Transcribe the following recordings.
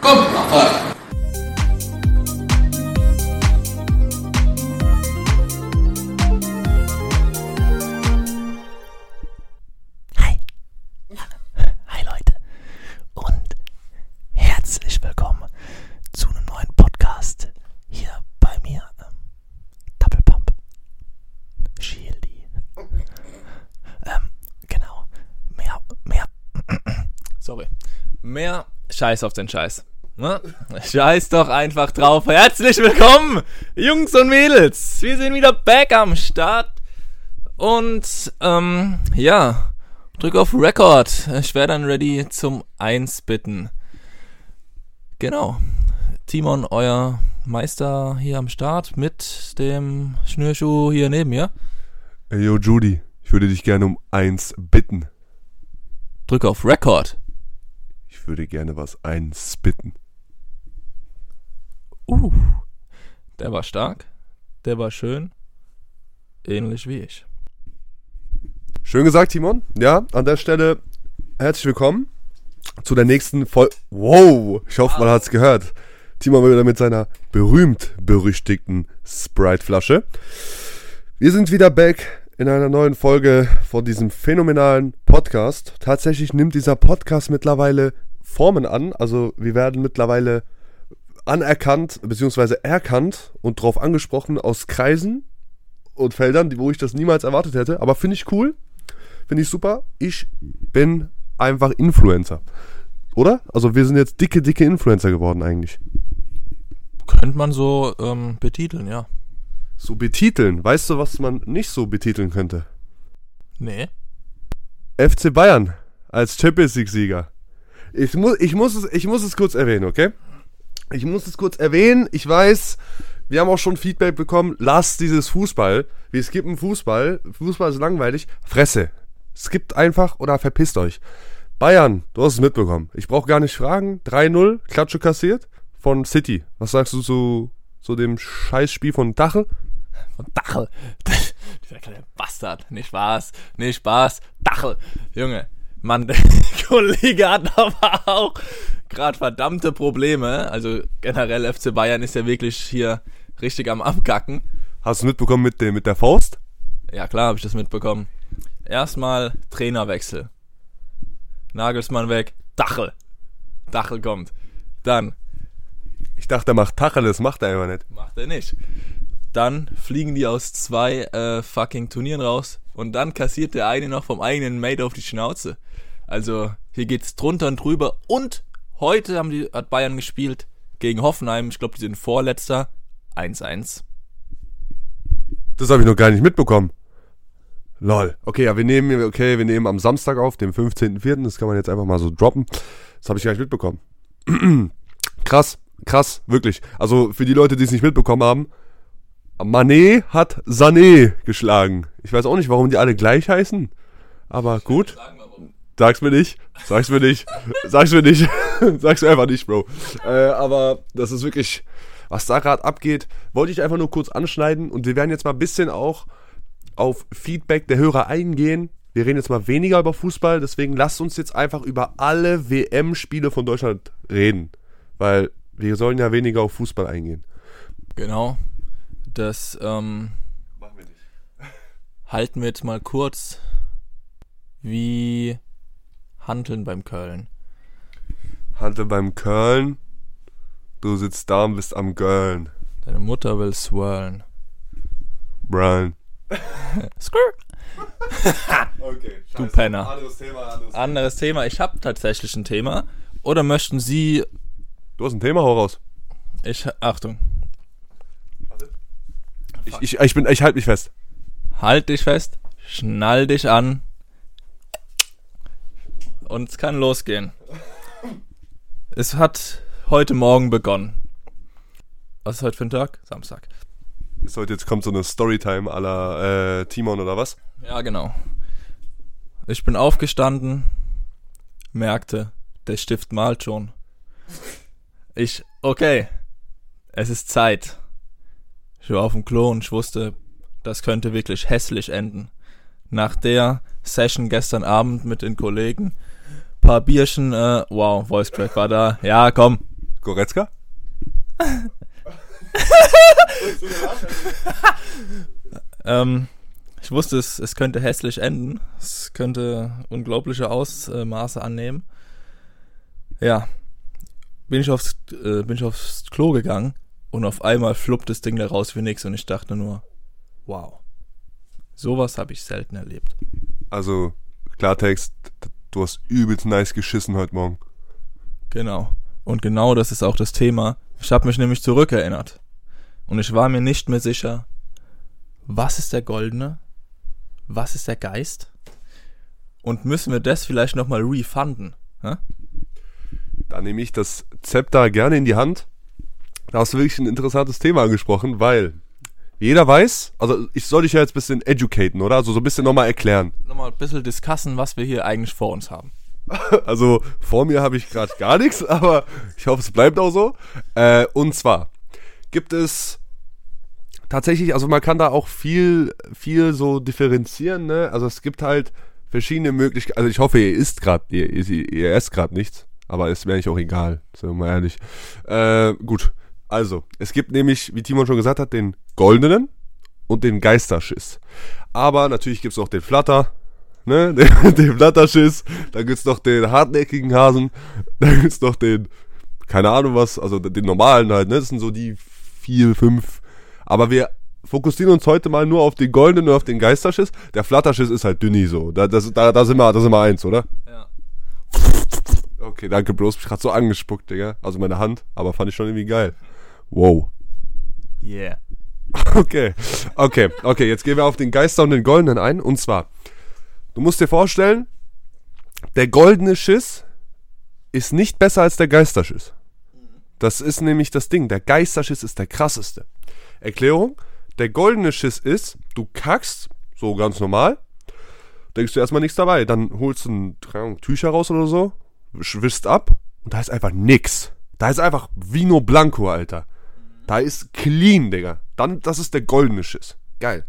Komm, mach weiter. Hi. Scheiß auf den Scheiß. Ne? Scheiß doch einfach drauf. Herzlich willkommen, Jungs und Mädels. Wir sind wieder back am Start. Und, ähm, ja. Drück auf Record. Ich wäre dann ready zum Einsbitten. Genau. Timon, euer Meister hier am Start mit dem Schnürschuh hier neben mir. Ey, yo, Judy, ich würde dich gerne um eins bitten. Drück auf Record. Ich würde gerne was einspitten. Uh. Der war stark. Der war schön. Ähnlich wie ich. Schön gesagt, Timon. Ja, an der Stelle herzlich willkommen zu der nächsten Folge. Wow, ich hoffe, man hat's gehört. Timon wieder mit seiner berühmt-berüchtigten Sprite-Flasche. Wir sind wieder back in einer neuen Folge von diesem phänomenalen Podcast. Tatsächlich nimmt dieser Podcast mittlerweile Formen an. Also wir werden mittlerweile anerkannt bzw. erkannt und darauf angesprochen aus Kreisen und Feldern, wo ich das niemals erwartet hätte. Aber finde ich cool. Finde ich super. Ich bin einfach Influencer. Oder? Also wir sind jetzt dicke, dicke Influencer geworden eigentlich. Könnte man so ähm, betiteln, ja. So betiteln. Weißt du, was man nicht so betiteln könnte? Nee. FC Bayern als Champions League-Sieger. Ich muss, ich, muss es, ich muss es kurz erwähnen, okay? Ich muss es kurz erwähnen. Ich weiß, wir haben auch schon Feedback bekommen. Lasst dieses Fußball. Wir skippen Fußball. Fußball ist langweilig. Fresse. Skippt einfach oder verpisst euch. Bayern, du hast es mitbekommen. Ich brauche gar nicht fragen. 3-0, Klatsche kassiert von City. Was sagst du zu, zu dem Scheißspiel von Dachel? Von Dachel. Dieser kleine Bastard. Nicht Spaß. Nicht Spaß. Dachel. Junge. Mann, der Kollege hat aber auch gerade verdammte Probleme. Also generell FC Bayern ist ja wirklich hier richtig am Abgacken. Hast du mitbekommen mit, dem, mit der Faust? Ja, klar habe ich das mitbekommen. Erstmal Trainerwechsel. Nagelsmann weg. Dachel. Dachel kommt. Dann Ich dachte, er macht Tacheles, macht er einfach nicht. Macht er nicht. Dann fliegen die aus zwei äh, fucking Turnieren raus und dann kassiert der eine noch vom eigenen Mate auf die Schnauze. Also hier geht's drunter und drüber und heute haben die, hat Bayern gespielt gegen Hoffenheim. Ich glaube, die sind Vorletzter. 1-1. Das habe ich noch gar nicht mitbekommen. Lol. Okay, ja, wir nehmen, okay, wir nehmen am Samstag auf, dem 15.04. Das kann man jetzt einfach mal so droppen. Das habe ich gar nicht mitbekommen. krass, krass, wirklich. Also für die Leute, die es nicht mitbekommen haben, Manet hat Sané geschlagen. Ich weiß auch nicht, warum die alle gleich heißen. Aber gut. Sag's mir nicht. Sag's mir nicht. Sag's mir nicht. Sag's mir einfach nicht, Bro. Äh, aber das ist wirklich, was da gerade abgeht, wollte ich einfach nur kurz anschneiden. Und wir werden jetzt mal ein bisschen auch auf Feedback der Hörer eingehen. Wir reden jetzt mal weniger über Fußball, deswegen lasst uns jetzt einfach über alle WM-Spiele von Deutschland reden. Weil wir sollen ja weniger auf Fußball eingehen. Genau. Das ähm, Machen wir nicht. halten wir jetzt mal kurz wie Handeln beim Köln. Hatte beim Köln. Du sitzt da und bist am Girlen. Deine Mutter will swirlen. Brian. Skrr. Okay, Du Penner. Anderes Thema, anderes Anderes Thema. Ich habe tatsächlich ein Thema. Oder möchten Sie. Du hast ein Thema, hau raus. Ich. Achtung. Ich, ich, ich, bin, ich halte mich fest. Halt dich fest. Schnall dich an. Und es kann losgehen. Es hat heute Morgen begonnen. Was ist heute für ein Tag? Samstag. Ist heute jetzt kommt so eine Storytime la äh, Timon oder was? Ja, genau. Ich bin aufgestanden, merkte, der Stift malt schon. Ich, okay, es ist Zeit. Ich war auf dem Klo und ich wusste, das könnte wirklich hässlich enden. Nach der Session gestern Abend mit den Kollegen paar Bierchen, äh, wow, Voice Crack war da. Ja, komm. Goretzka? Ähm, ich wusste, es, es könnte hässlich enden. Es könnte unglaubliche Ausmaße annehmen. Ja. Bin ich aufs, äh, bin ich aufs Klo gegangen und auf einmal fluppt das Ding da raus wie nix und ich dachte nur, wow. Sowas habe ich selten erlebt. Also, Klartext, du hast übelst nice geschissen heute Morgen. Genau. Und genau das ist auch das Thema. Ich habe mich nämlich zurückerinnert. Und ich war mir nicht mehr sicher, was ist der Goldene? Was ist der Geist? Und müssen wir das vielleicht nochmal refunden? Hä? Da nehme ich das Zepter gerne in die Hand. Da hast du wirklich ein interessantes Thema angesprochen, weil jeder weiß, also ich soll dich ja jetzt ein bisschen educaten, oder? Also so ein bisschen nochmal erklären. Nochmal ein bisschen discussen, was wir hier eigentlich vor uns haben. Also vor mir habe ich gerade gar nichts, aber ich hoffe, es bleibt auch so. Äh, und zwar gibt es tatsächlich, also man kann da auch viel, viel so differenzieren, ne? Also es gibt halt verschiedene Möglichkeiten. Also ich hoffe, ihr isst gerade, ihr, ihr, ihr esst gerade nichts, aber ist mir eigentlich auch egal, sind wir mal ehrlich. Äh, gut, also es gibt nämlich, wie Timon schon gesagt hat, den goldenen und den Geisterschiss. Aber natürlich gibt es auch den Flatter, ne, den, den Flatterschiss, dann gibt's noch den hartnäckigen Hasen, dann gibt's noch den, keine Ahnung was, also den normalen halt, ne, das sind so die vier, fünf, aber wir fokussieren uns heute mal nur auf den goldenen und auf den Geisterschiss. Der Flatterschiss ist halt dünni so, da, das, da, da sind wir, da sind wir eins, oder? Ja. Okay, danke, bloß mich grad so angespuckt, Digga, also meine Hand, aber fand ich schon irgendwie geil. Wow. Yeah. Okay, okay, okay, jetzt gehen wir auf den Geister und den Goldenen ein. Und zwar, du musst dir vorstellen, der goldene Schiss ist nicht besser als der Geisterschiss. Das ist nämlich das Ding. Der Geisterschiss ist der krasseste. Erklärung, der goldene Schiss ist, du kackst, so ganz normal, denkst du erstmal nichts dabei. Dann holst du ein Tücher raus oder so, wischst ab und da ist einfach nix. Da ist einfach Vino Blanco, Alter. Da ist clean, Digga. Dann, das ist der goldene Schiss. Geil.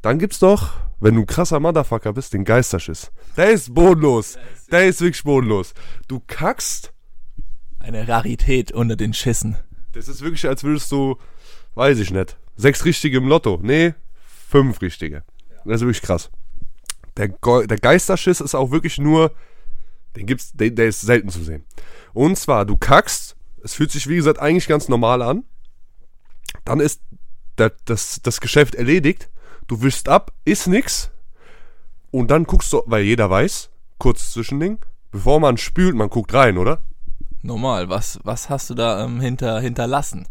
Dann gibt's doch, wenn du ein krasser Motherfucker bist, den Geisterschiss. Der ist bodenlos. Der ist wirklich bodenlos. Du kackst, Eine Rarität unter den Schissen. das ist wirklich, als würdest du, weiß ich nicht, sechs richtige im Lotto. Nee, fünf richtige. Das ist wirklich krass. Der, Go der Geisterschiss ist auch wirklich nur, den gibt's, der, der ist selten zu sehen. Und zwar, du kackst, es fühlt sich wie gesagt eigentlich ganz normal an. Dann ist der, das, das Geschäft erledigt. Du wischst ab, ist nix. Und dann guckst du, weil jeder weiß, kurz Zwischending, bevor man spült, man guckt rein, oder? Normal, was, was hast du da ähm, hinter, hinterlassen?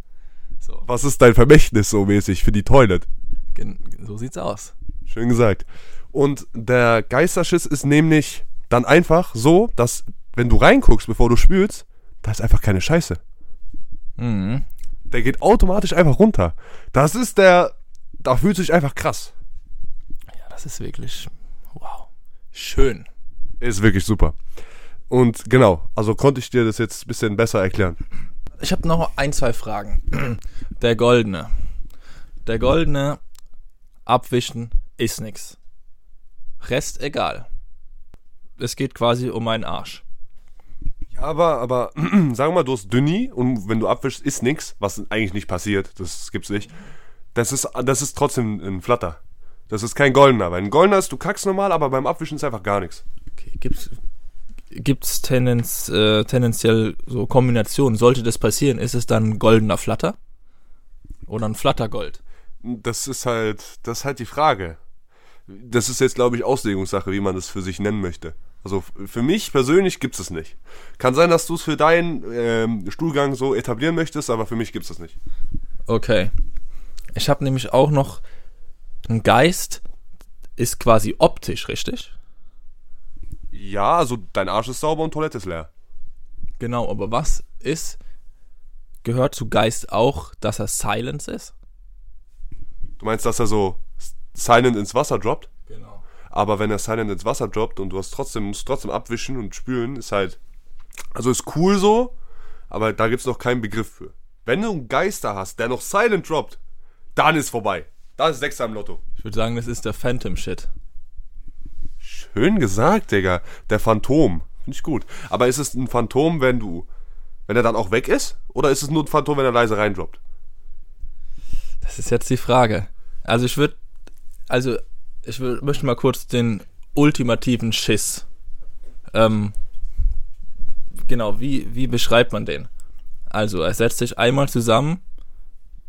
So, Was ist dein Vermächtnis so mäßig für die Toilet? gen, so sieht's aus. Schön gesagt. Und der Geisterschiss ist nämlich dann einfach so, dass wenn du reinguckst, bevor du spülst, da ist einfach keine Scheiße. Mhm. Der geht automatisch einfach runter. Das ist der, da fühlt sich einfach krass. Ja, das ist wirklich, wow. Schön. Ist wirklich super. Und genau, also konnte ich dir das jetzt ein bisschen besser erklären. Ich habe noch ein, zwei Fragen. Der Goldene. Der Goldene, abwischen, ist nix. Rest egal. Es geht quasi um meinen Arsch. Ja, aber, aber, sagen wir mal, du hast Dünni und wenn du abwischst, ist nix, was eigentlich nicht passiert, das gibt's nicht. Das ist, das ist trotzdem ein Flatter. Das ist kein goldener, weil ein goldener ist, du kackst normal, aber beim Abwischen ist einfach gar nichts. Okay, gibt's gibt's tendenz, äh, tendenziell so Kombinationen? Sollte das passieren, ist es dann ein goldener Flatter? Oder ein Flattergold? Das ist halt, das ist halt die Frage. Das ist jetzt, glaube ich, Auslegungssache, wie man das für sich nennen möchte. Also für mich persönlich gibt's es nicht. Kann sein, dass du es für deinen ähm, Stuhlgang so etablieren möchtest, aber für mich gibt's das nicht. Okay. Ich habe nämlich auch noch ein Geist, ist quasi optisch, richtig? Ja, also dein Arsch ist sauber und Toilette ist leer. Genau, aber was ist, gehört zu Geist auch, dass er Silence ist? Du meinst, dass er so silent ins Wasser droppt? Genau. Aber wenn er silent ins Wasser droppt und du hast trotzdem, musst trotzdem abwischen und spülen, ist halt. Also ist cool so, aber da gibt's noch keinen Begriff für. Wenn du einen Geister hast, der noch silent droppt, dann ist vorbei. Da ist Sechser im Lotto. Ich würde sagen, das ist der Phantom-Shit. Schön gesagt, Digga. Der Phantom. Finde ich gut. Aber ist es ein Phantom, wenn du, wenn er dann auch weg ist? Oder ist es nur ein Phantom, wenn er leise reindroppt? Das ist jetzt die Frage. Also ich würde, also ich würd, möchte mal kurz den ultimativen Schiss. Ähm, genau, wie, wie beschreibt man den? Also, er setzt sich einmal zusammen,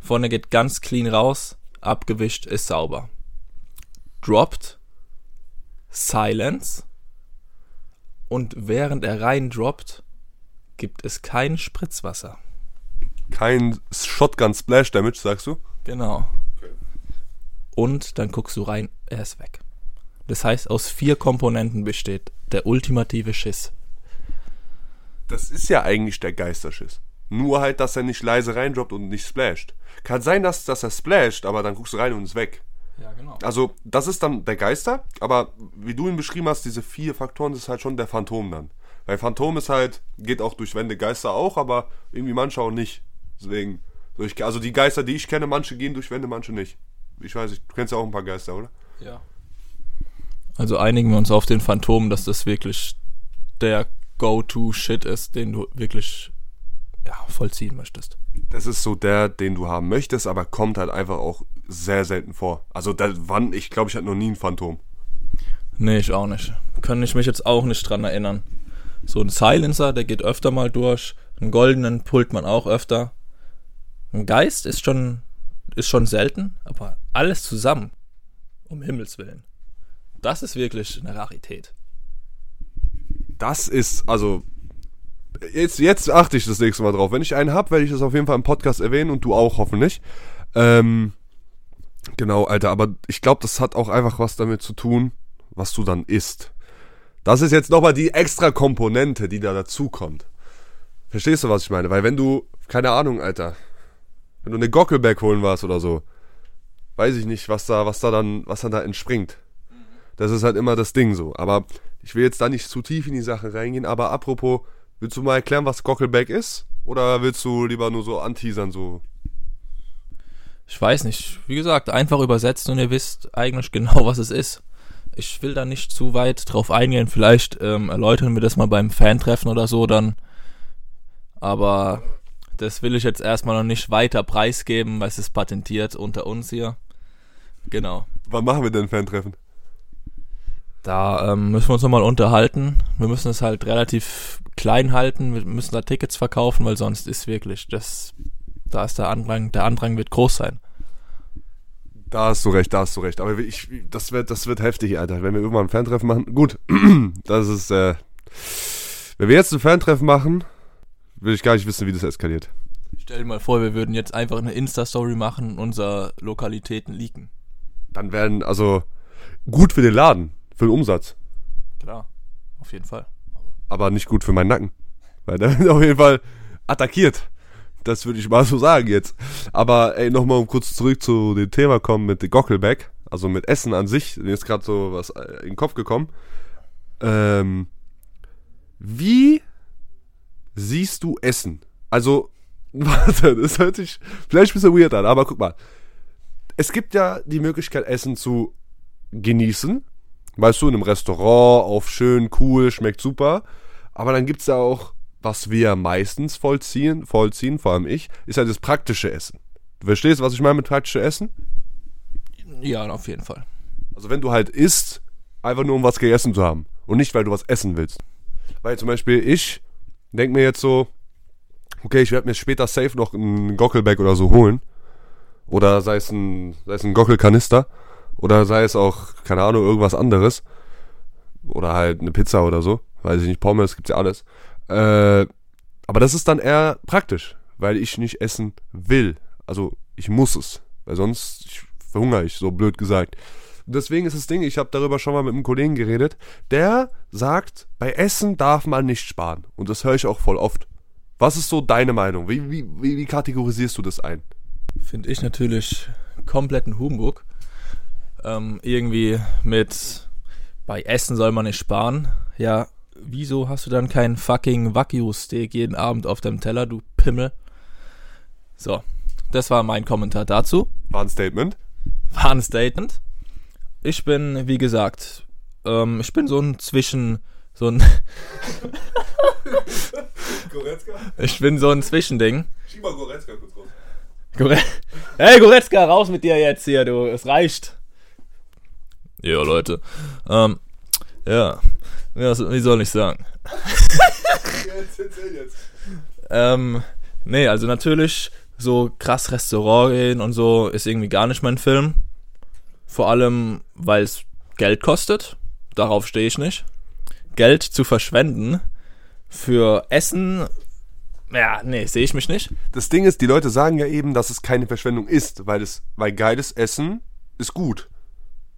vorne geht ganz clean raus, abgewischt, ist sauber. Droppt, Silence, und während er reindroppt, gibt es kein Spritzwasser. Kein Shotgun Splash Damage, sagst du? Genau. Und dann guckst du rein, er ist weg. Das heißt, aus vier Komponenten besteht der ultimative Schiss. Das ist ja eigentlich der Geisterschiss. Nur halt, dass er nicht leise reindroppt und nicht splasht. Kann sein, dass, dass er splasht, aber dann guckst du rein und ist weg. Ja, genau. Also, das ist dann der Geister, aber wie du ihn beschrieben hast, diese vier Faktoren, das ist halt schon der Phantom dann. Weil Phantom ist halt, geht auch durch Wände, Geister auch, aber irgendwie manche auch nicht. Deswegen, also die Geister, die ich kenne, manche gehen durch Wände, manche nicht. Ich weiß nicht, du kennst ja auch ein paar Geister, oder? Ja. Also einigen wir uns auf den Phantom, dass das wirklich der Go-To-Shit ist, den du wirklich ja, vollziehen möchtest. Das ist so der, den du haben möchtest, aber kommt halt einfach auch sehr selten vor. Also da, wann, ich glaube, ich hatte noch nie ein Phantom. Nee, ich auch nicht. Kann ich mich jetzt auch nicht dran erinnern. So ein Silencer, der geht öfter mal durch. Einen goldenen pullt man auch öfter. Ein Geist ist schon, ist schon selten, aber alles zusammen. Um Himmels Willen. Das ist wirklich eine Rarität. Das ist, also, jetzt, jetzt achte ich das nächste Mal drauf. Wenn ich einen hab, werde ich das auf jeden Fall im Podcast erwähnen und du auch hoffentlich. Ähm, genau, Alter, aber ich glaube, das hat auch einfach was damit zu tun, was du dann isst. Das ist jetzt nochmal die extra Komponente, die da dazukommt. Verstehst du, was ich meine? Weil wenn du, keine Ahnung, Alter, wenn du eine Gockelback holen warst oder so, weiß ich nicht, was da, was da dann, was dann da entspringt. Das ist halt immer das Ding so. Aber ich will jetzt da nicht zu tief in die Sache reingehen. Aber apropos, willst du mal erklären, was Gockelback ist? Oder willst du lieber nur so anteasern, so? Ich weiß nicht. Wie gesagt, einfach übersetzt und ihr wisst eigentlich genau, was es ist. Ich will da nicht zu weit drauf eingehen. Vielleicht ähm, erläutern wir das mal beim Fantreffen oder so dann. Aber das will ich jetzt erstmal noch nicht weiter preisgeben, weil es ist patentiert unter uns hier. Genau. Wann machen wir denn ein Fan-Treffen? Da ähm, müssen wir uns nochmal unterhalten. Wir müssen es halt relativ klein halten. Wir müssen da Tickets verkaufen, weil sonst ist wirklich das, da ist der Andrang, der Andrang wird groß sein. Da hast du recht, da hast du recht. Aber ich, das wird, das wird heftig, Alter. Wenn wir irgendwann ein Fan-Treffen machen. Gut, das ist, äh, wenn wir jetzt ein Fan-Treffen machen, will ich gar nicht wissen, wie das eskaliert. Stell dir mal vor, wir würden jetzt einfach eine Insta-Story machen und unsere Lokalitäten leaken. Dann werden, also, gut für den Laden, für den Umsatz. Klar, auf jeden Fall. aber nicht gut für meinen Nacken. Weil der wird auf jeden Fall attackiert. Das würde ich mal so sagen jetzt. Aber ey, nochmal um kurz zurück zu dem Thema kommen mit dem Gockelback, also mit Essen an sich. Mir ist gerade so was äh, in den Kopf gekommen. Ähm, wie siehst du Essen? Also, warte, das hört sich vielleicht ein bisschen weird an, aber guck mal. Es gibt ja die Möglichkeit, Essen zu genießen. Weißt du, in einem Restaurant, auf schön, cool, schmeckt super. Aber dann gibt's ja auch, was wir meistens vollziehen, vollziehen, vor allem ich, ist halt das praktische Essen. Du verstehst, was ich meine mit praktischem Essen? Ja, auf jeden Fall. Also wenn du halt isst, einfach nur um was gegessen zu haben. Und nicht, weil du was essen willst. Weil zum Beispiel ich denke mir jetzt so, okay, ich werde mir später safe noch einen Gockelback oder so holen. Oder sei es ein, sei es ein Gockelkanister. Oder sei es auch, keine Ahnung, irgendwas anderes. Oder halt eine Pizza oder so. Weiß ich nicht, Pommes, gibt's ja alles. Äh, aber das ist dann eher praktisch, weil ich nicht essen will. Also ich muss es. Weil sonst verhungere ich, so blöd gesagt. Deswegen ist das Ding, ich habe darüber schon mal mit einem Kollegen geredet, der sagt, bei Essen darf man nicht sparen. Und das höre ich auch voll oft. Was ist so deine Meinung? Wie, wie, wie, wie kategorisierst du das ein? Finde ich natürlich kompletten Humbug. Ähm, irgendwie mit bei Essen soll man nicht sparen. Ja, wieso hast du dann kein fucking Wagyu-Steak jeden Abend auf deinem Teller, du Pimmel? So, das war mein Kommentar dazu. War ein Statement. War ein Statement. Ich bin, wie gesagt, ähm, ich bin so ein zwischen so ein, Goretzka? ich bin so ein Zwischending. Schieb mal Goretzka kurz raus. Gore hey Goretzka, raus mit dir jetzt hier, du, es reicht. Ja, Leute. Ähm, ja, ja, wie soll ich sagen? Jetzt, erzähl jetzt. Ähm, nee, also natürlich so krass Restaurant gehen und so ist irgendwie gar nicht mein Film. Vor allem, weil es Geld kostet. Darauf stehe ich nicht. Geld zu verschwenden für Essen, ja, nee, sehe ich mich nicht. Das Ding ist, die Leute sagen ja eben, dass es keine Verschwendung ist, weil es, weil geiles Essen ist gut.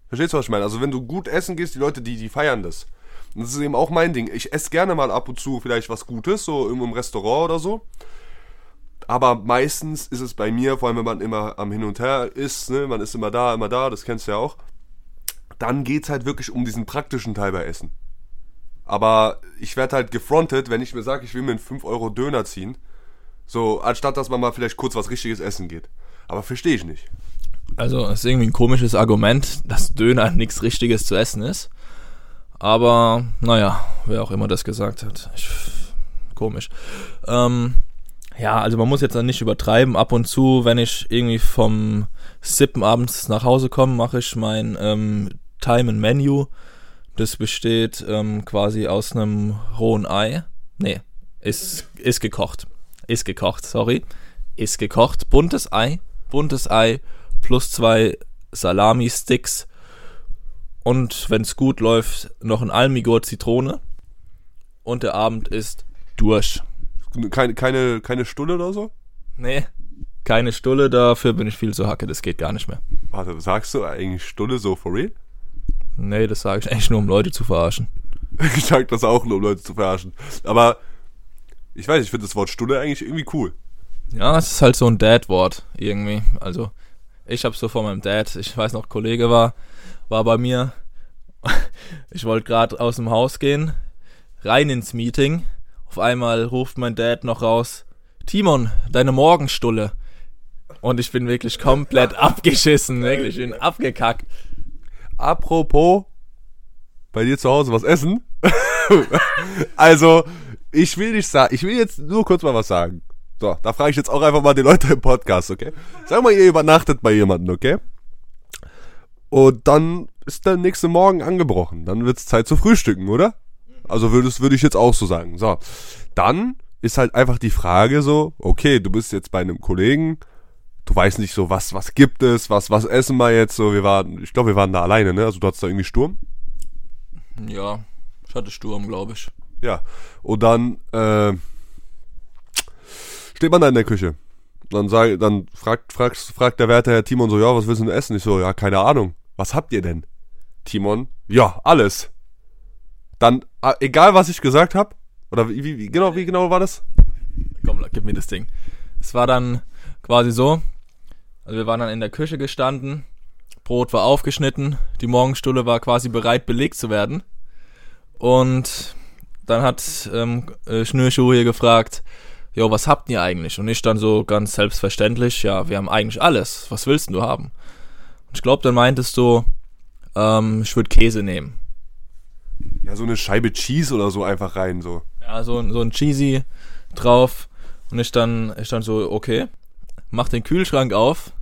Verstehst du, was ich meine? Also wenn du gut essen gehst, die Leute, die, die feiern das. Und das ist eben auch mein Ding. Ich esse gerne mal ab und zu vielleicht was Gutes, so im Restaurant oder so. Aber meistens ist es bei mir, vor allem wenn man immer am Hin und Her ist, ne, man ist immer da, immer da, das kennst du ja auch, dann geht's halt wirklich um diesen praktischen Teil bei Essen. Aber ich werde halt gefrontet, wenn ich mir sage, ich will mir einen 5 Euro Döner ziehen. So, anstatt dass man mal vielleicht kurz was richtiges essen geht. Aber verstehe ich nicht. Also, es ist irgendwie ein komisches Argument, dass Döner nichts Richtiges zu essen ist. Aber, naja, wer auch immer das gesagt hat. Ich, komisch. Ähm, ja, also man muss jetzt dann nicht übertreiben. Ab und zu, wenn ich irgendwie vom Sippen abends nach Hause komme, mache ich mein ähm, Time and Menu. Das besteht ähm, quasi aus einem rohen Ei. Nee, ist, ist gekocht. Ist gekocht, sorry. Ist gekocht. Buntes Ei. Buntes Ei plus zwei Salami-Sticks. Und wenn es gut läuft, noch ein Almigor Zitrone. Und der Abend ist durch. Keine, keine, keine Stulle oder so? Nee, keine Stulle, dafür bin ich viel zu hacke, das geht gar nicht mehr. Warte, sagst du eigentlich Stulle so for real? Nee, das sage ich eigentlich nur, um Leute zu verarschen. Ich sag das auch nur, um Leute zu verarschen. Aber ich weiß, ich finde das Wort Stulle eigentlich irgendwie cool. Ja, es ist halt so ein Dad-Wort irgendwie. Also, ich hab's so von meinem Dad, ich weiß noch, Kollege war, war bei mir. Ich wollte gerade aus dem Haus gehen, rein ins Meeting. Auf einmal ruft mein Dad noch raus, Timon, deine Morgenstulle. Und ich bin wirklich komplett abgeschissen, wirklich, ich bin abgekackt. Apropos, bei dir zu Hause was essen? also, ich will nicht sagen, ich will jetzt nur kurz mal was sagen. So, da frage ich jetzt auch einfach mal die Leute im Podcast, okay? Sag mal, ihr übernachtet bei jemandem, okay? Und dann ist der nächste Morgen angebrochen. Dann wird's Zeit zu frühstücken, oder? Also würde würde ich jetzt auch so sagen. So, dann ist halt einfach die Frage so, okay, du bist jetzt bei einem Kollegen, du weißt nicht so, was was gibt es, was was essen wir jetzt so. Wir waren, ich glaube, wir waren da alleine, ne? Also du hattest da irgendwie Sturm. Ja, ich hatte Sturm, glaube ich. Ja. Und dann äh, steht man da in der Küche. Dann sag, dann fragt, fragt, fragt der Wärter Herr Timon so, ja, was willst du denn essen? Ich so, ja, keine Ahnung. Was habt ihr denn? Timon, ja, alles. Dann, ah, egal was ich gesagt habe, oder wie, wie, genau, wie genau war das? Komm, gib mir das Ding. Es war dann quasi so, also wir waren dann in der Küche gestanden, Brot war aufgeschnitten, die Morgenstulle war quasi bereit belegt zu werden. Und dann hat ähm, äh, Schnürschuh hier gefragt, jo, was habt ihr eigentlich? Und ich dann so ganz selbstverständlich, ja, wir haben eigentlich alles. Was willst denn du haben? Und ich glaube, dann meintest du, ähm, ich würde Käse nehmen. Ja, so eine Scheibe Cheese oder so einfach rein, so. Ja, so, ein- so ein Cheesy drauf. Und ich dann, ich dann so, okay, mach den Kühlschrank auf.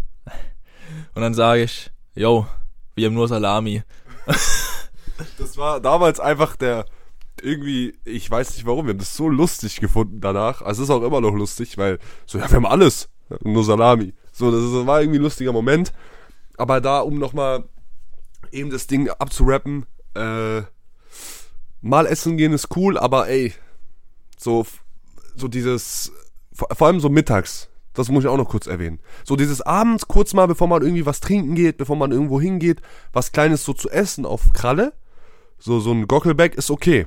Und dann sage ich, yo, wir haben nur Salami. Das war damals einfach der, irgendwie, ich weiß nicht warum, wir haben das so lustig gefunden danach. Also es ist auch immer noch lustig, weil, so, ja, wir haben alles. Nur Salami. So, das war irgendwie ein lustiger Moment. Aber da, um nochmal eben das Ding abzurappen, äh, mal essen gehen ist cool, aber ey, so, so dieses, vor, vor allem so mittags, das muss ich auch noch kurz erwähnen. So dieses abends kurz mal, bevor man irgendwie was trinken geht, bevor man irgendwo hingeht, was Kleines so zu essen auf Kralle, so, so ein Gockelback ist okay.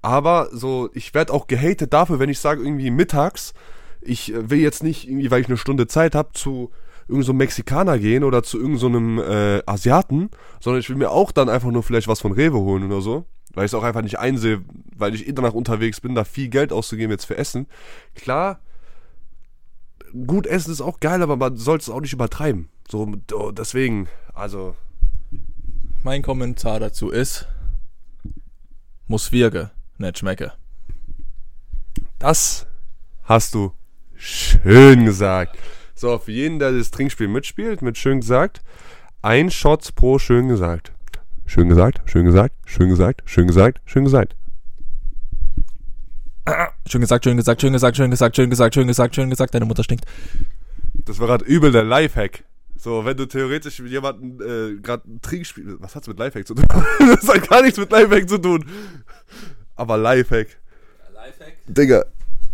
Aber so, ich werde auch gehatet dafür, wenn ich sage, irgendwie mittags, ich äh, will jetzt nicht irgendwie, weil ich eine Stunde Zeit habe, zu irgendeinem so Mexikaner gehen oder zu irgendeinem so einem, äh, Asiaten, sondern ich will mir auch dann einfach nur vielleicht was von Rewe holen oder so. Weil ich es auch einfach nicht einsehe, weil ich eh danach unterwegs bin, da viel Geld auszugeben jetzt für Essen. Klar, gut essen ist auch geil, aber man sollte es auch nicht übertreiben. So, oh, deswegen, also, Mein Kommentar dazu ist, muss wirken, nicht schmecken. Das hast du schön gesagt. So, für jeden, der das Trinkspiel mitspielt, mit schön gesagt, ein Shot pro schön gesagt. Schön gesagt, schön gesagt, schön gesagt, schön gesagt, schön gesagt. Schön gesagt, schön gesagt, schön gesagt, schön gesagt, schön gesagt, schön gesagt, schön gesagt, deine Mutter stinkt. Das war gerade übel der Lifehack. So, wenn du theoretisch mit jemandem äh, gerade ein Trinkspiel. Was hat's mit Lifehack zu tun? das hat gar nichts mit Lifehack zu tun. Aber Lifehack. Digga.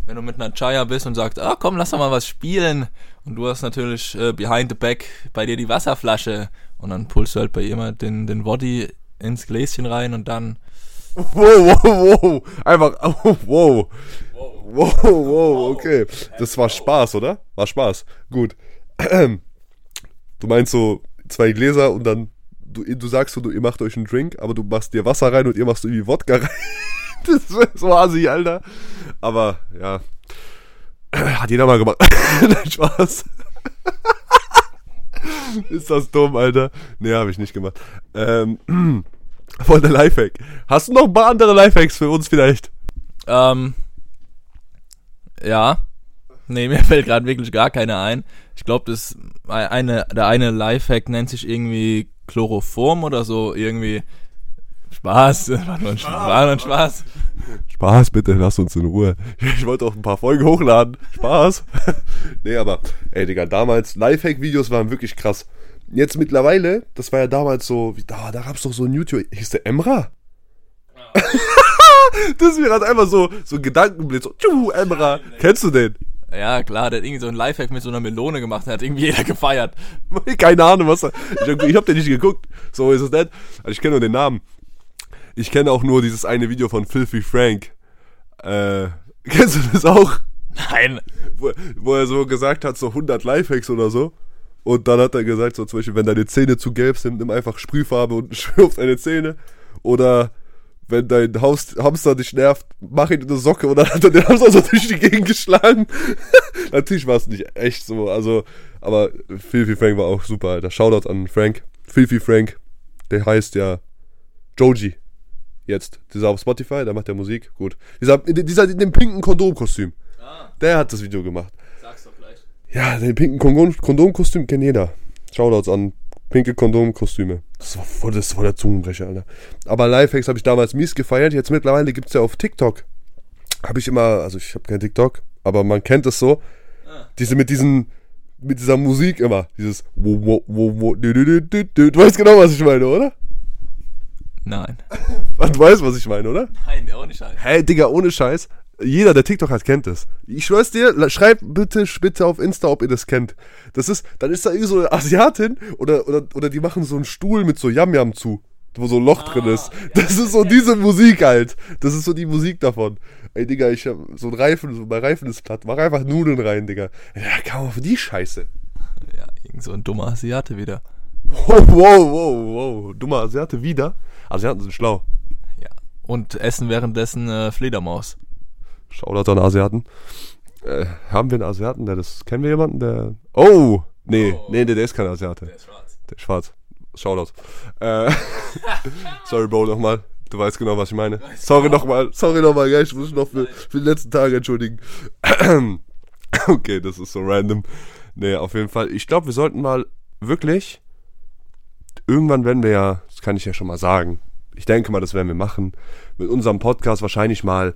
Wenn du mit einer Chaya bist und sagst, ah komm, lass doch mal was spielen. Und du hast natürlich äh, behind the back bei dir die Wasserflasche. Und dann pulst du halt bei mal den, den Woddy ins Gläschen rein und dann. Wow, wow, wow. Einfach, oh, wow. Wow, wow, okay. Das war Spaß, oder? War Spaß. Gut. Du meinst so zwei Gläser und dann, du, du sagst so, du, ihr macht euch einen Drink, aber du machst dir Wasser rein und ihr machst irgendwie Wodka rein. Das ist so assi, Alter. Aber, ja. Hat jeder mal gemacht. Nein, Spaß. Ist das dumm, Alter? Nee, habe ich nicht gemacht. Ähm, voll der Lifehack. Hast du noch ein paar andere Lifehacks für uns vielleicht? Ähm, ja. Nee, mir fällt gerade wirklich gar keine ein. Ich glaube, das eine, der eine Lifehack nennt sich irgendwie Chloroform oder so. Irgendwie. Spaß. War nur ein, Spaß. War nur ein Spaß. Spaß, bitte, lass uns in Ruhe. Ich wollte auch ein paar Folgen hochladen. Spaß. nee, aber, ey, Digga, damals, Lifehack-Videos waren wirklich krass. Jetzt mittlerweile, das war ja damals so, wie, da, da gab's doch so ein YouTube, hieß der Emra? das ist mir gerade einfach so, so ein Gedankenblitz, so, tschu, Emra. Kennst du den? Ja, klar, der hat irgendwie so ein Lifehack mit so einer Melone gemacht, der hat irgendwie jeder gefeiert. Keine Ahnung, was er, ich, ich hab den nicht geguckt, so ist es nicht. Also ich kenne nur den Namen. Ich kenne auch nur dieses eine Video von Filthy Frank. Äh, kennst du das auch? Nein. Wo, wo er so gesagt hat, so 100 Lifehacks oder so. Und dann hat er gesagt, so zum Beispiel, wenn deine Zähne zu gelb sind, nimm einfach Sprühfarbe und schwör auf deine Zähne. Oder wenn dein Haus, Hamster dich nervt, mach ihn in eine Socke und dann hat er den Hamster so durch die Gegend geschlagen. Natürlich war es nicht echt so, also, aber Filthy Frank war auch super, Alter. Shoutout an Frank. Filthy Frank, der heißt ja Joji. Jetzt. Dieser auf Spotify, der macht ja Musik, gut. Dieser, dieser in dem pinken Kondomkostüm. Ah, Der hat das Video gemacht. sag's doch gleich. Ja, den pinken Kondom Kondomkostüm kennt jeder. Shoutouts an pinke Kondomkostüme. Das war voll, das war der Zungenbrecher, Alter. Aber Lifehacks habe ich damals mies gefeiert. Jetzt mittlerweile gibt's ja auf TikTok. Habe ich immer, also ich habe kein TikTok, aber man kennt es so. Ah. Diese mit diesen, mit dieser Musik immer. Dieses. Du weißt genau, was ich meine, oder? Nein. Du weißt, was ich meine, oder? Nein, nicht halt. Hey, Digga, ohne Scheiß. Jeder, der TikTok hat, kennt das. Ich schwör's dir, schreibt bitte, bitte auf Insta, ob ihr das kennt. Das ist, dann ist da irgendwie so eine Asiatin oder, oder, oder die machen so einen Stuhl mit so Yam-Yam zu, wo so ein Loch drin ist. Das ist so diese Musik halt. Das ist so die Musik davon. Ey, Digga, ich hab so ein Reifen, so bei Reifen ist platt. Mach einfach Nudeln rein, Digga. Ja, kann man für die Scheiße. Ja, irgend so ein dummer Asiate wieder. Wow, wow, wow, wow. Dummer Asiate wieder. Asiaten sind schlau. Ja. Und essen währenddessen äh, Fledermaus. Shoutout an Asiaten. Äh, haben wir einen Asiaten, der das. Kennen wir jemanden, der. Oh! Nee, Oh. nee, nee, der ist kein Asiate. ist schwarz. Der ist schwarz. Shoutout. Äh, sorry, Bro, nochmal. Du weißt genau, was ich meine. Sorry nochmal. Sorry nochmal, gell? Ich muss mich noch für, für die letzten Tage entschuldigen. okay, das ist so random. Nee, auf jeden Fall. Ich glaube, wir sollten mal wirklich. Irgendwann werden wir ja, das kann ich ja schon mal sagen. Ich denke mal, das werden wir machen. Mit unserem Podcast wahrscheinlich mal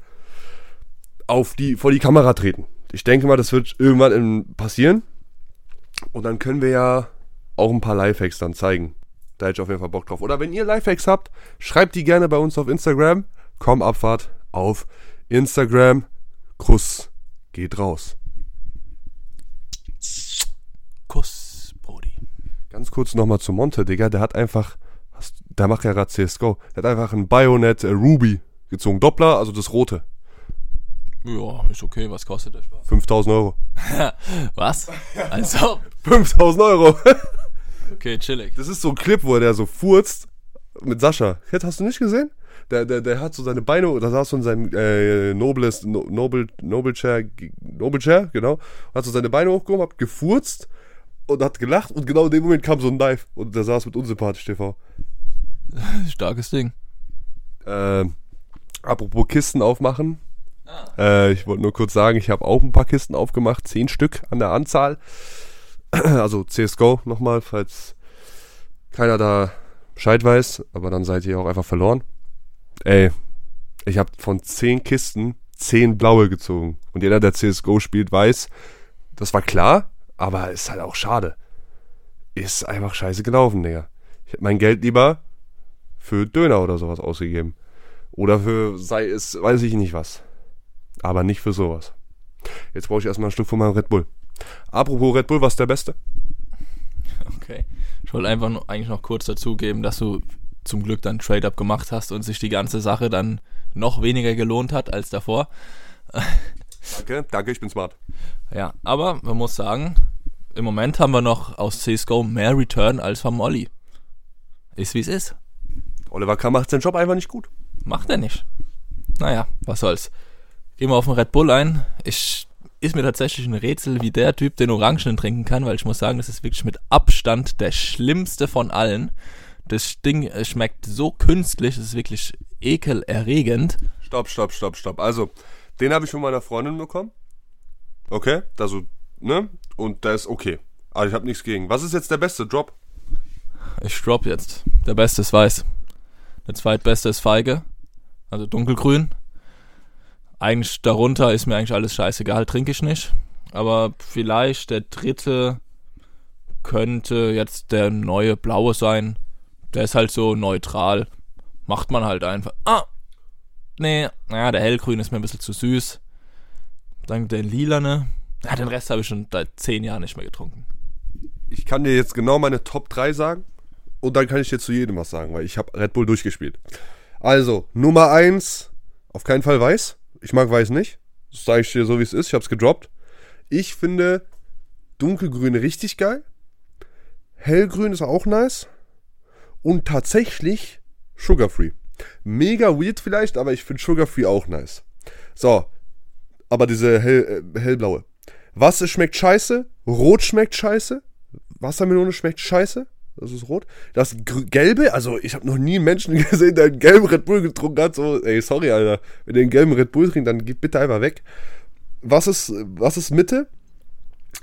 auf die, vor die Kamera treten. Ich denke mal, das wird irgendwann passieren. Und dann können wir ja auch ein paar Lifehacks dann zeigen. Da hätte ich auf jeden Fall Bock drauf. Oder wenn ihr Lifehacks habt, schreibt die gerne bei uns auf Instagram. Komm, Abfahrt auf Instagram. Kuss geht raus. Kuss, Brody. Ganz kurz nochmal zu Monte, Digga. Der hat einfach, der macht ja gerade CSGO. Der hat einfach ein Bayonet äh, Ruby gezogen. Doppler, also das rote. Ja, ist okay. Was kostet der Spaß? 5000 Euro. Was? Also, 5000 Euro. okay, chillig. Das ist so ein Clip, wo der so furzt mit Sascha. Hast du nicht gesehen? Der, der, der hat so seine Beine, da saß so in seinem äh, Nobles, no, Noble, Noble Chair, Noble Chair, genau. Hat so seine Beine hochgehoben, hat gefurzt und hat gelacht und genau in dem Moment kam so ein Knife und der saß mit unsympathisch TV. Starkes Ding. Ähm, Apropos Kisten aufmachen. Äh, ich wollte nur kurz sagen, ich habe auch ein paar Kisten aufgemacht, zehn Stück an der Anzahl. Also CSGO nochmal, falls keiner da Bescheid weiß, aber dann seid ihr auch einfach verloren. Ey, ich habe von zehn Kisten zehn blaue gezogen. Und jeder, der CSGO spielt, weiß, das war klar, aber ist halt auch schade. Ist einfach scheiße gelaufen, Digga. Ich hätte mein Geld lieber für Döner oder sowas ausgegeben. Oder für, sei es, weiß ich nicht was. Aber nicht für sowas. Jetzt brauche ich erstmal ein Stück von meinem Red Bull. Apropos Red Bull, was ist der Beste? Okay. Ich wollte einfach nur, eigentlich noch kurz dazugeben, dass du zum Glück dann Trade-Up gemacht hast und sich die ganze Sache dann noch weniger gelohnt hat als davor. Danke, danke, ich bin smart. Ja, aber man muss sagen, im Moment haben wir noch aus CSGO mehr Return als vom Olli. Ist wie es ist. Oliver K. macht seinen Job einfach nicht gut. Macht er nicht. Naja, was soll's. Gehen wir auf den Red Bull ein. Ich, ist mir tatsächlich ein Rätsel, wie der Typ den Orangenen trinken kann, weil ich muss sagen, das ist wirklich mit Abstand der schlimmste von allen. Das Ding äh, schmeckt so künstlich, das ist wirklich ekelerregend. Stopp, stopp, stopp, stopp. Also, den habe ich von meiner Freundin bekommen. Okay, also, ne? Und der ist okay. Aber ich habe nichts gegen. Was ist jetzt der beste Drop? Ich drop jetzt. Der beste ist weiß. Der zweitbeste ist feige. Also dunkelgrün. Eigentlich darunter ist mir eigentlich alles scheißegal, trinke ich nicht. Aber vielleicht der dritte könnte jetzt der neue blaue sein. Der ist halt so neutral. Macht man halt einfach. Ah! Nee, naja, der hellgrün ist mir ein bisschen zu süß. Dann der lilane. Ja, den Rest habe ich schon seit zehn Jahren nicht mehr getrunken. Ich kann dir jetzt genau meine Top 3 sagen. Und dann kann ich dir zu jedem was sagen, weil ich habe Red Bull durchgespielt. Also, Nummer 1, auf keinen Fall weiß. Ich mag weiß nicht. Das sage ich dir so, wie es ist. Ich habe es gedroppt. Ich finde dunkelgrün richtig geil. Hellgrün ist auch nice. Und tatsächlich sugar-free. Mega weird vielleicht, aber ich finde sugar-free auch nice. So, aber diese hell, äh, hellblaue. Was schmeckt scheiße? Rot schmeckt scheiße. Wassermelone schmeckt scheiße. Das ist rot. Das gelbe, also ich habe noch nie einen Menschen gesehen, der einen gelben Red Bull getrunken hat. So, ey, sorry, Alter. Wenn ihr einen gelben Red Bull trinkt, dann geht bitte einfach weg. Was ist, was ist Mitte?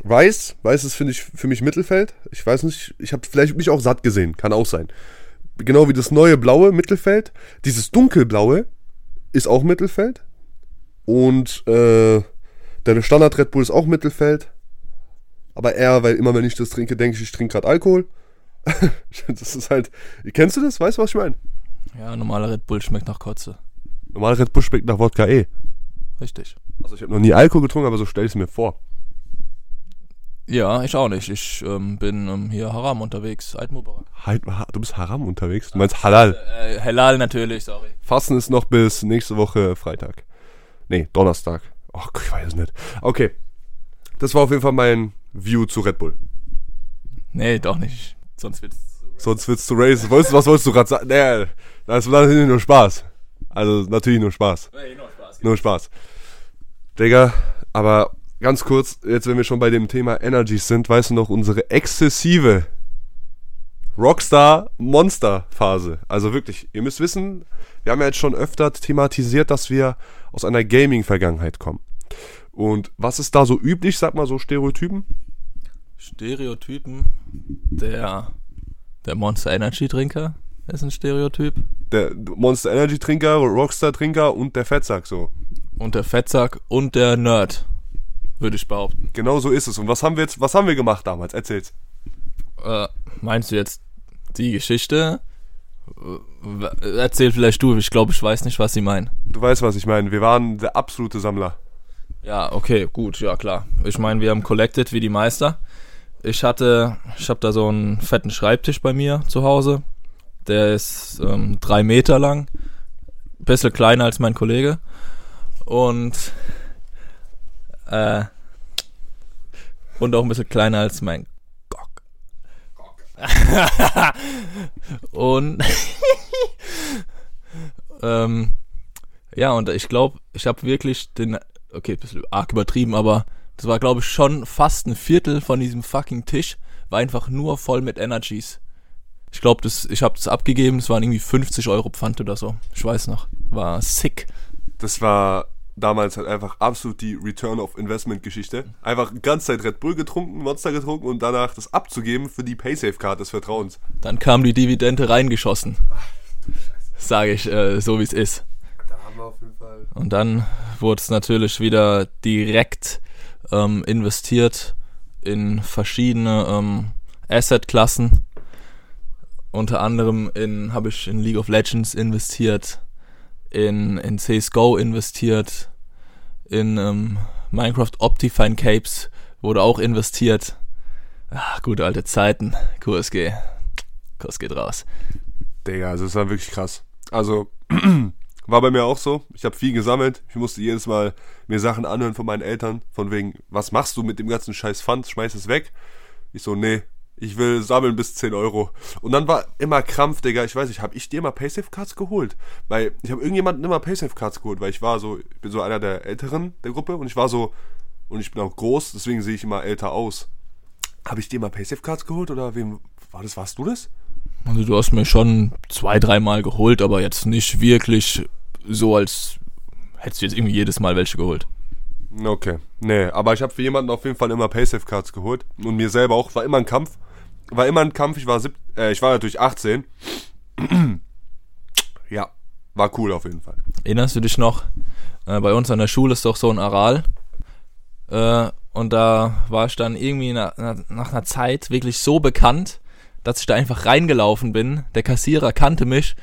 Weiß. Weiß ist, finde ich, für mich Mittelfeld. Ich weiß nicht, ich habe vielleicht mich auch satt gesehen. Kann auch sein. Genau wie das neue blaue Mittelfeld. Dieses dunkelblaue ist auch Mittelfeld. Und äh, der Standard Red Bull ist auch Mittelfeld. Aber eher, weil immer wenn ich das trinke, denke ich, ich trinke gerade Alkohol. das ist halt. Kennst du das? Weißt du, was ich meine? Ja, normaler Red Bull schmeckt nach Kotze. Normal Red Bull schmeckt nach Wodka eh. Richtig. Also ich habe noch nie Alkohol getrunken, aber so stell ich es mir vor. Ja, ich auch nicht. Ich ähm, bin ähm, hier Haram unterwegs. Eid Mubarak. Halt, ha- du bist Haram unterwegs? Du meinst Halal. Äh, Halal natürlich, sorry. Fasten ist noch bis nächste Woche Freitag. Nee, Donnerstag. Ach, ich weiß es nicht. Okay. Das war auf jeden Fall mein View zu Red Bull. Nee, doch nicht. Sonst wird's. Sonst wird's zu Race. Wolltest, was wolltest du gerade sagen? Nee, das war natürlich nur Spaß. Also natürlich nur Spaß. Hey, noch Spaß. Nur Spaß. Digga, aber ganz kurz, jetzt wenn wir schon bei dem Thema Energies sind, weißt du noch, unsere exzessive Rockstar-Monster-Phase. Also wirklich, ihr müsst wissen, wir haben ja jetzt schon öfter thematisiert, dass wir aus einer Gaming-Vergangenheit kommen. Und was ist da so üblich, sag mal so Stereotypen? Stereotypen. Der, der Monster Energy Trinker ist ein Stereotyp. Der Monster Energy Trinker, Rockstar Trinker und der Fettsack so. Und der Fettsack und der Nerd. Würde ich behaupten. Genau so ist es. Und was haben wir jetzt, was haben wir gemacht damals? Erzähl's. Äh, meinst du jetzt die Geschichte? Äh, Erzähl vielleicht du, ich glaube, ich weiß nicht, was sie meinen. Du weißt, was ich meine. Wir waren der absolute Sammler. Ja, okay, gut, ja klar. Ich meine, wir haben collected wie die Meister. Ich hatte, ich habe da so einen fetten Schreibtisch bei mir zu Hause. Der ist ähm, drei Meter lang, bisschen kleiner als mein Kollege. Und äh, und auch ein bisschen kleiner als mein Gok. und ähm, ja, und ich glaube, ich habe wirklich den, okay, bisschen arg übertrieben, aber das war, glaube ich, schon fast ein Viertel von diesem fucking Tisch war einfach nur voll mit Energies. Ich glaube, ich habe das abgegeben, es waren irgendwie 50 Euro Pfand oder so. Ich weiß noch. War sick. Das war damals halt einfach absolut die Return of Investment Geschichte. Einfach die ganze Zeit Red Bull getrunken, Monster getrunken und danach das abzugeben für die Paysafe-Card des Vertrauens. Dann kam die Dividende reingeschossen. Sage ich äh, so, wie es ist. Da haben wir auf jeden Fall. Und dann wurde es natürlich wieder direkt ähm, investiert in verschiedene ähm, Asset-Klassen. Unter anderem in habe ich in League of Legends investiert, in, in CSGO investiert, in ähm, Minecraft Optifine Capes wurde auch investiert. Ach, gute alte Zeiten. QSG. Kurs geht raus. Digga, also das war wirklich krass. Also, war bei mir auch so. Ich habe viel gesammelt. Ich musste jedes Mal mir Sachen anhören von meinen Eltern. Von wegen, was machst du mit dem ganzen scheiß Pfand? Schmeiß es weg. Ich so, nee, ich will sammeln bis 10 Euro. Und dann war immer Krampf, Digga. Ich weiß nicht, habe ich dir immer Paysafe-Cards geholt? Weil ich habe irgendjemanden immer Paysafe-Cards geholt, weil ich war so, ich bin so einer der Älteren der Gruppe und ich war so, und ich bin auch groß, deswegen sehe ich immer älter aus. Habe ich dir mal Paysafe-Cards geholt oder wem war das? Warst du das? Also du hast mir schon zwei, dreimal geholt, aber jetzt nicht wirklich so, als hättest du jetzt irgendwie jedes Mal welche geholt. Okay. Nee, aber ich habe für jemanden auf jeden Fall immer Paysafe-Cards geholt. Und mir selber auch. War immer ein Kampf. War immer ein Kampf. Ich war, sieb äh, ich war natürlich 18. ja, war cool auf jeden Fall. Erinnerst du dich noch? Äh, bei uns an der Schule ist doch so ein Aral. Äh, und da war ich dann irgendwie nach, nach einer Zeit wirklich so bekannt, dass ich da einfach reingelaufen bin. Der Kassierer kannte mich.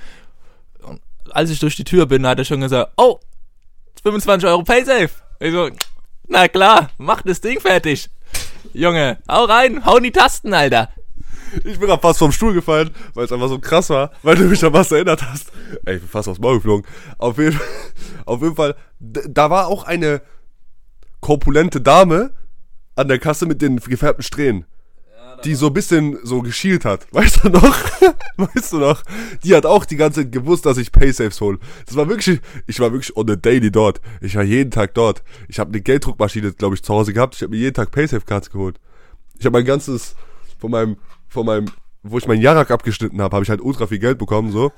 Und als ich durch die Tür bin, hat er schon gesagt, oh, 25 Euro Paysafe. Ich so, na klar, mach das Ding fertig. Junge, hau rein, hau in die Tasten, Alter. Ich bin gerade fast vom Stuhl gefallen, weil es einfach so krass war, weil du mich an was erinnert hast. Ey, ich bin fast aufs Maul geflogen. Auf jeden, auf jeden Fall, da war auch eine korpulente Dame an der Kasse mit den gefärbten Strähnen die so ein bisschen so geschielt hat. Weißt du noch? weißt du noch? Die hat auch die ganze Zeit gewusst, dass ich Paysafes hole. Das war wirklich, ich war wirklich on the daily dort. Ich war jeden Tag dort. Ich habe eine Gelddruckmaschine, glaube ich, zu Hause gehabt. Ich habe mir jeden Tag Paysafe-Cards geholt. Ich habe mein ganzes, von meinem, von meinem, wo ich meinen Jarak abgeschnitten habe, habe ich halt ultra viel Geld bekommen, so.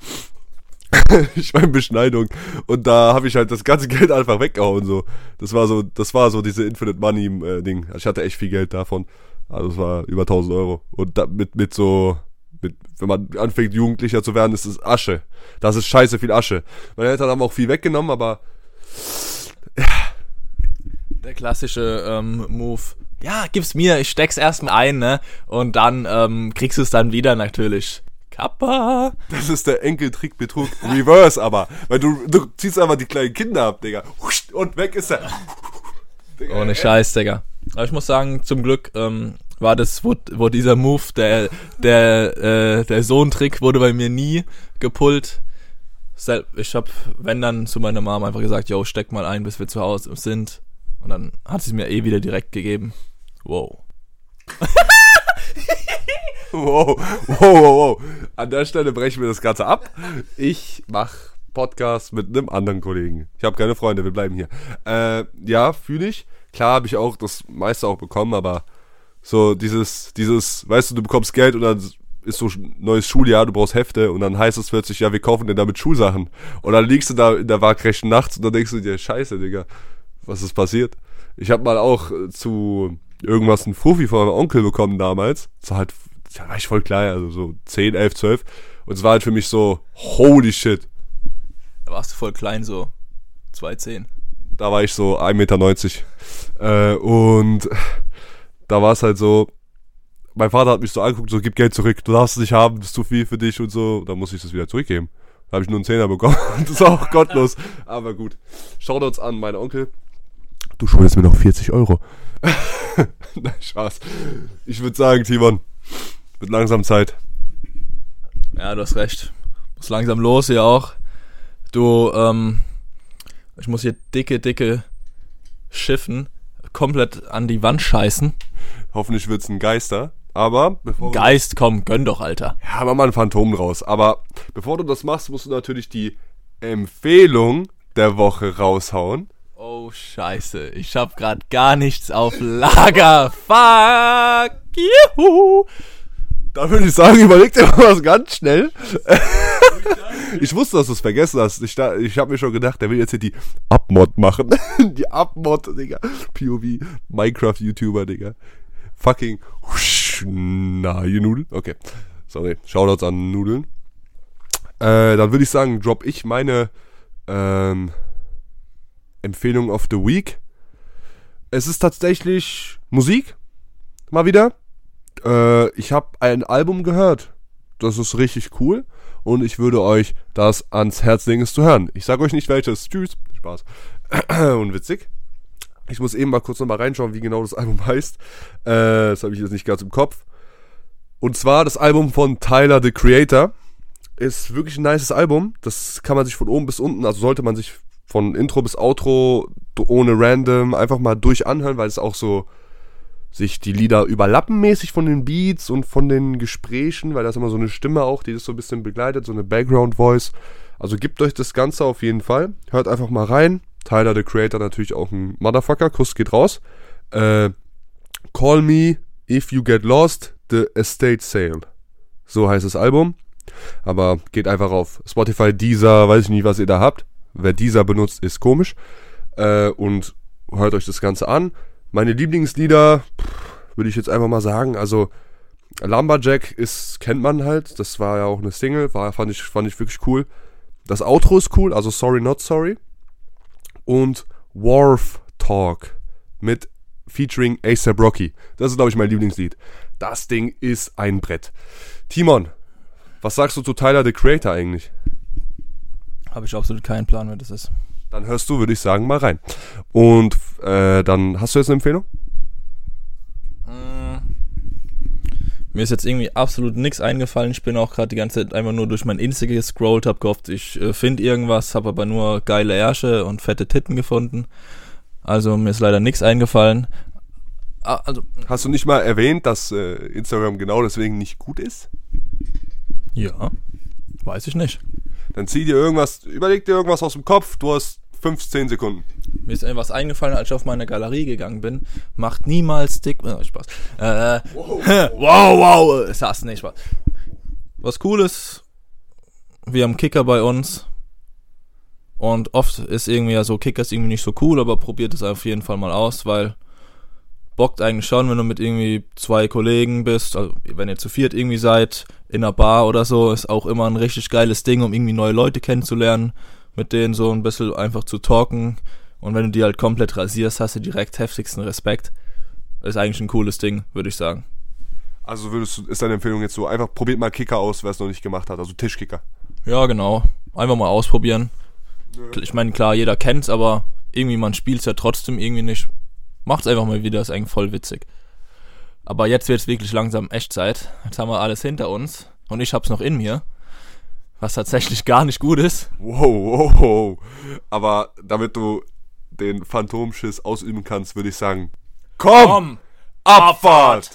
ich meine Beschneidung und da habe ich halt das ganze Geld einfach weggehauen so. Das war so, das war so diese Infinite Money äh. Also ich hatte echt viel Geld davon. Also es war über 1000 Euro. Und da, mit, mit so, mit, wenn man anfängt Jugendlicher zu werden, ist es Asche. Das ist scheiße viel Asche. Meine Eltern haben auch viel weggenommen, aber ja. Der klassische ähm, Move. Ja, gib's mir, ich steck's erstmal ein, ne? Und dann ähm, kriegst du es dann wieder natürlich. Kappa. Das ist der Enkeltrickbetrug. Reverse aber. Weil du, du ziehst einfach die kleinen Kinder ab, Digga. Und weg ist er. Ohne Scheiß, Digga. Aber ich muss sagen, zum Glück ähm, war das, wo, wo dieser Move, der, der, äh, der Sohn-Trick wurde bei mir nie gepullt. Ich hab, wenn dann zu meiner Mom einfach gesagt, yo, steck mal ein, bis wir zu Hause sind. Und dann hat sie mir eh wieder direkt gegeben. Wow. wow, wow, wow, wow. An der Stelle brechen wir das Ganze ab. Ich mach Podcast mit einem anderen Kollegen. Ich habe keine Freunde, wir bleiben hier. Äh, ja, fühle ich. Klar habe ich auch das meiste auch bekommen, aber so dieses, dieses, weißt du, du bekommst Geld und dann ist so neues Schuljahr, du brauchst Hefte und dann heißt es plötzlich, ja, wir kaufen dir damit Schulsachen. Und dann liegst du da in der Waagrechten nachts und dann denkst du dir, scheiße, Digga, was ist passiert? Ich habe mal auch äh, zu irgendwas ein Fuffi von meinem Onkel bekommen damals. Das war halt, da war ich voll klein, also so 10, 11, 12. Und es war halt für mich so, holy shit. Da warst du voll klein, so 2,10. Da war ich so 1,90 Meter. Äh, und da war es halt so, mein Vater hat mich so angeguckt, so gib Geld zurück, du darfst es nicht haben, das ist zu viel für dich und so. Da muss ich das wieder zurückgeben. Da habe ich nur einen Zehner bekommen. das ist auch gottlos. Aber gut. Schaut uns an, mein Onkel. Du schuldest mir noch 40 Euro. Nein, Spaß. Ich würde sagen, Timon, wird langsam Zeit. Ja, du hast recht. Muss langsam los hier auch. Du, ähm, ich muss hier dicke, dicke Schiffen komplett an die Wand scheißen. Hoffentlich wird's ein Geister. Aber bevor Geist, komm, gönn doch, Alter. Ja, aber mal ein Phantom raus. Aber bevor du das machst, musst du natürlich die Empfehlung der Woche raushauen. Oh, scheiße. Ich hab grad gar nichts auf Lager. Fuck you. Da würde ich sagen, überleg dir mal was ganz schnell. Ich wusste, dass du es vergessen hast. Ich, da- ich habe mir schon gedacht, der will jetzt hier die Upmod machen. die Upmod, Digga. POV, Minecraft-YouTuber, Digga. Fucking na, ihr Nudeln. Okay, sorry. Shoutouts an Nudeln. Äh, dann würde ich sagen, drop ich meine ähm, Empfehlung of the Week. Es ist tatsächlich Musik. Mal wieder. Äh, ich habe ein Album gehört. Das ist richtig cool. Und ich würde euch das ans Herz legen, es zu hören. Ich sage euch nicht welches. Tschüss. Spaß. Und witzig. Ich muss eben mal kurz nochmal reinschauen, wie genau das Album heißt. Äh, das habe ich jetzt nicht ganz im Kopf. Und zwar das Album von Tyler, the Creator. Ist wirklich ein nices Album. Das kann man sich von oben bis unten, also sollte man sich von Intro bis Outro ohne Random einfach mal durch anhören, weil es auch so sich die Lieder überlappen mäßig von den Beats und von den Gesprächen, weil da ist immer so eine Stimme auch, die das so ein bisschen begleitet, so eine Background Voice. Also gebt euch das Ganze auf jeden Fall. Hört einfach mal rein. Tyler, the Creator, natürlich auch ein Motherfucker. Kuss geht raus. Äh, Call Me If You Get Lost, The Estate Sale. So heißt das Album. Aber geht einfach auf Spotify, Deezer, weiß ich nicht, was ihr da habt. Wer Deezer benutzt, ist komisch. Äh, und hört euch das Ganze an. Meine Lieblingslieder, würde ich jetzt einfach mal sagen, also Lumberjack ist, kennt man halt, das war ja auch eine Single, war, fand, ich, fand ich wirklich cool. Das Outro ist cool, also Sorry Not Sorry. Und Wharf Talk mit featuring ASAP Rocky. Das ist, glaube ich, mein Lieblingslied. Das Ding ist ein Brett. Timon, was sagst du zu Tyler, the Creator eigentlich? Habe ich absolut keinen Plan, wer das ist. Dann hörst du, würde ich sagen, mal rein. Und äh, dann hast du jetzt eine Empfehlung? Mir ist jetzt irgendwie absolut nichts eingefallen. Ich bin auch gerade die ganze Zeit einfach nur durch mein Insta gescrollt, hab gehofft, ich äh, finde irgendwas, habe aber nur geile Ärsche und fette Titten gefunden. Also mir ist leider nichts eingefallen. Ah, also, Hast du nicht mal erwähnt, dass äh, Instagram genau deswegen nicht gut ist? ja, weiß ich nicht. Dann zieh dir irgendwas, überleg dir irgendwas aus dem Kopf, du hast 15 Sekunden. Mir ist etwas eingefallen, als ich auf meine Galerie gegangen bin. Macht niemals dick. Äh, Spaß. Äh, wow, wow. Ist das nicht Spaß. Was cool ist, wir haben Kicker bei uns. Und oft ist irgendwie ja so, Kicker ist irgendwie nicht so cool, aber probiert es auf jeden Fall mal aus, weil bockt eigentlich schon, wenn du mit irgendwie zwei Kollegen bist, also wenn ihr zu viert irgendwie seid, in einer Bar oder so, ist auch immer ein richtig geiles Ding, um irgendwie neue Leute kennenzulernen, mit denen so ein bisschen einfach zu talken. Und wenn du die halt komplett rasierst, hast du direkt heftigsten Respekt. Ist eigentlich ein cooles Ding, würde ich sagen. Also würdest du, ist deine Empfehlung jetzt so, einfach probiert mal Kicker aus, wer es noch nicht gemacht hat, also Tischkicker. Ja, genau. Einfach mal ausprobieren. Ich meine, klar, jeder kennt's, aber irgendwie man spielt's ja trotzdem irgendwie nicht. Macht's einfach mal wieder, ist eigentlich voll witzig. Aber jetzt wird's wirklich langsam Echtzeit. Jetzt haben wir alles hinter uns und ich hab's noch in mir. Was tatsächlich gar nicht gut ist. Wow, wow, wow. Aber damit du den Phantomschiss ausüben kannst, würde ich sagen, komm, Komm! Abfahrt!